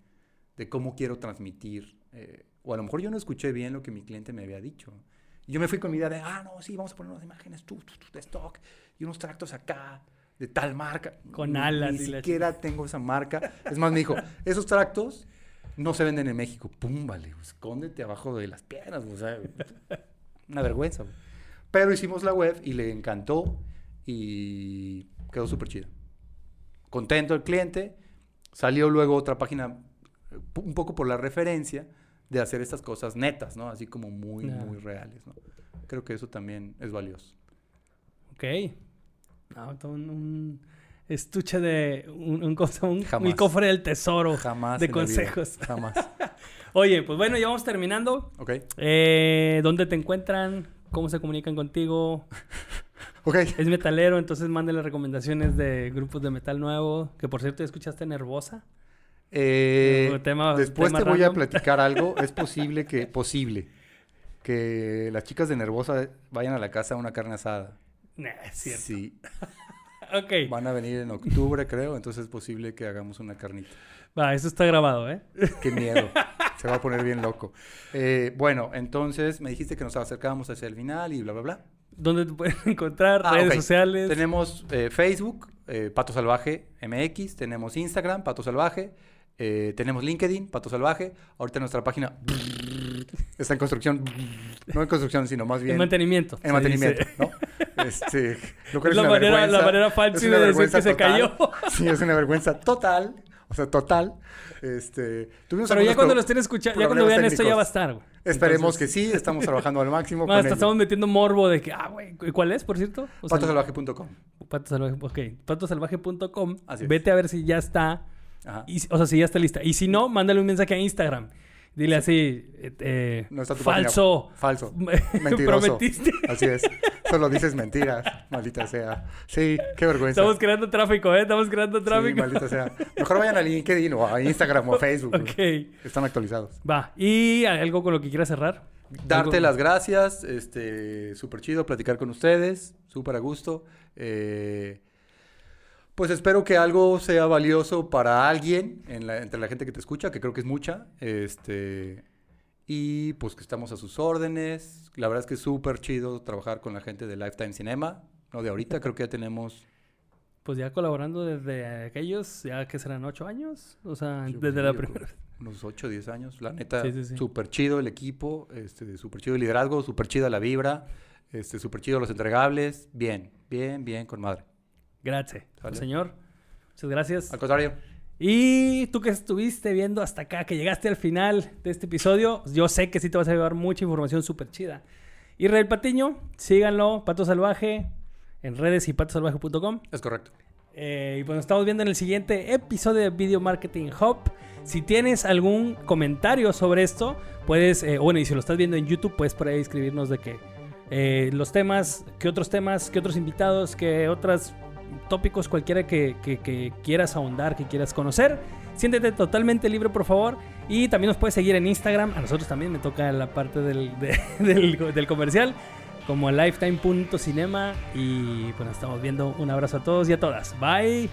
de cómo quiero transmitir. eh, o a lo mejor yo no escuché bien lo que mi cliente me había dicho. Y yo me fui con mi idea de, ah, no, sí, vamos a poner unas imágenes tú, tú, tú, de stock y unos tractos acá de tal marca. Con alas Ni y la siquiera tengo esa marca. Es más, me dijo, esos tractos no se venden en México. Pum, vale, escóndete abajo de las piernas, o sea, una vergüenza. güey. Pero hicimos la web y le encantó y quedó súper chida. Contento el cliente. Salió luego otra página, un poco por la referencia de hacer estas cosas netas, ¿no? Así como muy, muy reales, ¿no? Creo que eso también es valioso. Ok. No, todo un estuche de... Un, un, cosa- un- Jamás. mi cofre del tesoro Jamás. de consejos. Jamás. Oye, pues bueno, ya vamos terminando. Ok. Eh, ¿Dónde te encuentran? ¿Cómo se comunican contigo? Ok. Es metalero, entonces mándale recomendaciones de grupos de metal nuevo. Que por cierto, ¿ya ¿escuchaste Nervosa? Eh, tema- después tema te voy a platicar algo. Es posible que, posible, que las chicas de Nervosa vayan a la casa a una carne asada. Nah, es cierto. Sí, Ok. van a venir en octubre, creo, entonces es posible que hagamos una carnita. Va, eso está grabado, ¿eh? Qué miedo. Se va a poner bien loco. Eh, bueno, entonces me dijiste que nos acercábamos hacia el final y bla, bla, bla. ¿Dónde te pueden encontrar? Ah, redes sociales. Tenemos eh, Facebook, eh, Pato Salvaje MX, tenemos Instagram, Pato Salvaje, eh, tenemos LinkedIn, Pato Salvaje. Ahorita nuestra página está en construcción, no en construcción, sino más bien En mantenimiento. en mantenimiento. ¿no? Este, lo cual Es la una manera- la vergüenza. manera fancy Es una de decir que se cayó. Sí, es una vergüenza total. O sea, total. Este, tuvimos Pero ya cuando lo estén escuchando, ya cuando vean esto ya va a estar, güey. Esperemos Entonces, que sí, estamos trabajando al máximo. Hasta estamos metiendo morbo de que, ah, güey, ¿cuál es, por cierto? Patosalvaje.com. Pato Salvaje, ok. Patosalvaje.com. Vete a ver si ya está. Ajá. y- o sea, si ya está lista. Y si no, mándale un mensaje a Instagram. Dile así, eh, eh, No está tu falso. página. Falso. Mentiroso. Prometiste. Así es. Solo dices mentiras, maldita sea. Sí, qué vergüenza. Estamos creando tráfico, ¿eh? Estamos creando Sí, tráfico. maldita sea. Mejor vayan a LinkedIn o a Instagram o a Facebook. ok. Están actualizados. Va. ¿Y algo con lo que quieras cerrar? Darte Algo- las gracias, este, súper chido platicar con ustedes, súper a gusto. Eh, pues espero que algo sea valioso para alguien en la- entre la gente que te escucha, que creo que es mucha. Este, y pues que estamos a sus órdenes. La verdad es que es súper chido trabajar con la gente de Lifetime Cinema. No de ahorita, creo que ya tenemos Pues ya colaborando desde aquellos, ya que serán ocho años. O sea, Yo desde la primera. unos 8 o 10 años. La neta, Sí, sí, sí. súper chido el equipo, este, súper chido el liderazgo, súper chida la vibra, este, súper chido los entregables. Bien, bien, bien, con madre. Gracias, señor. Muchas gracias. Al contrario, Y tú que estuviste viendo hasta acá, que llegaste al final de este episodio, yo sé que sí te vas a llevar mucha información súper chida. Israel Patiño, síganlo, Pato Salvaje, en redes y patosalvaje.com. es correcto. Eh, y pues nos estamos viendo en el siguiente episodio de Video Marketing Hub. Si tienes algún comentario sobre esto, puedes, eh, bueno, y si lo estás viendo en YouTube, puedes por ahí escribirnos de que eh, los temas, qué otros temas, qué otros invitados, qué otros tópicos, cualquiera que, quieras ahondar, que quieras conocer. Siéntete totalmente libre, por favor. Y también nos puedes seguir en Instagram. A nosotros también me toca la parte del, de- del, del comercial. Como lifetime.cinema. Y pues nos estamos viendo. Un abrazo a todos y a todas. Bye.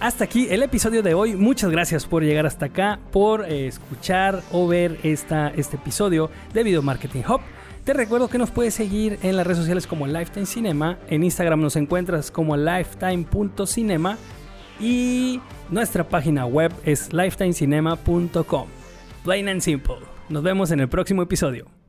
Hasta aquí el episodio de hoy. Muchas gracias por llegar hasta acá, por eh, escuchar o ver esta, este episodio de Video Marketing Hub. Te recuerdo que nos puedes seguir en las redes sociales como Lifetime Cinema. En Instagram nos encuentras como lifetime.cinema. Y nuestra página web es lifetimecinema.com. Plain and simple. Nos vemos en el próximo episodio.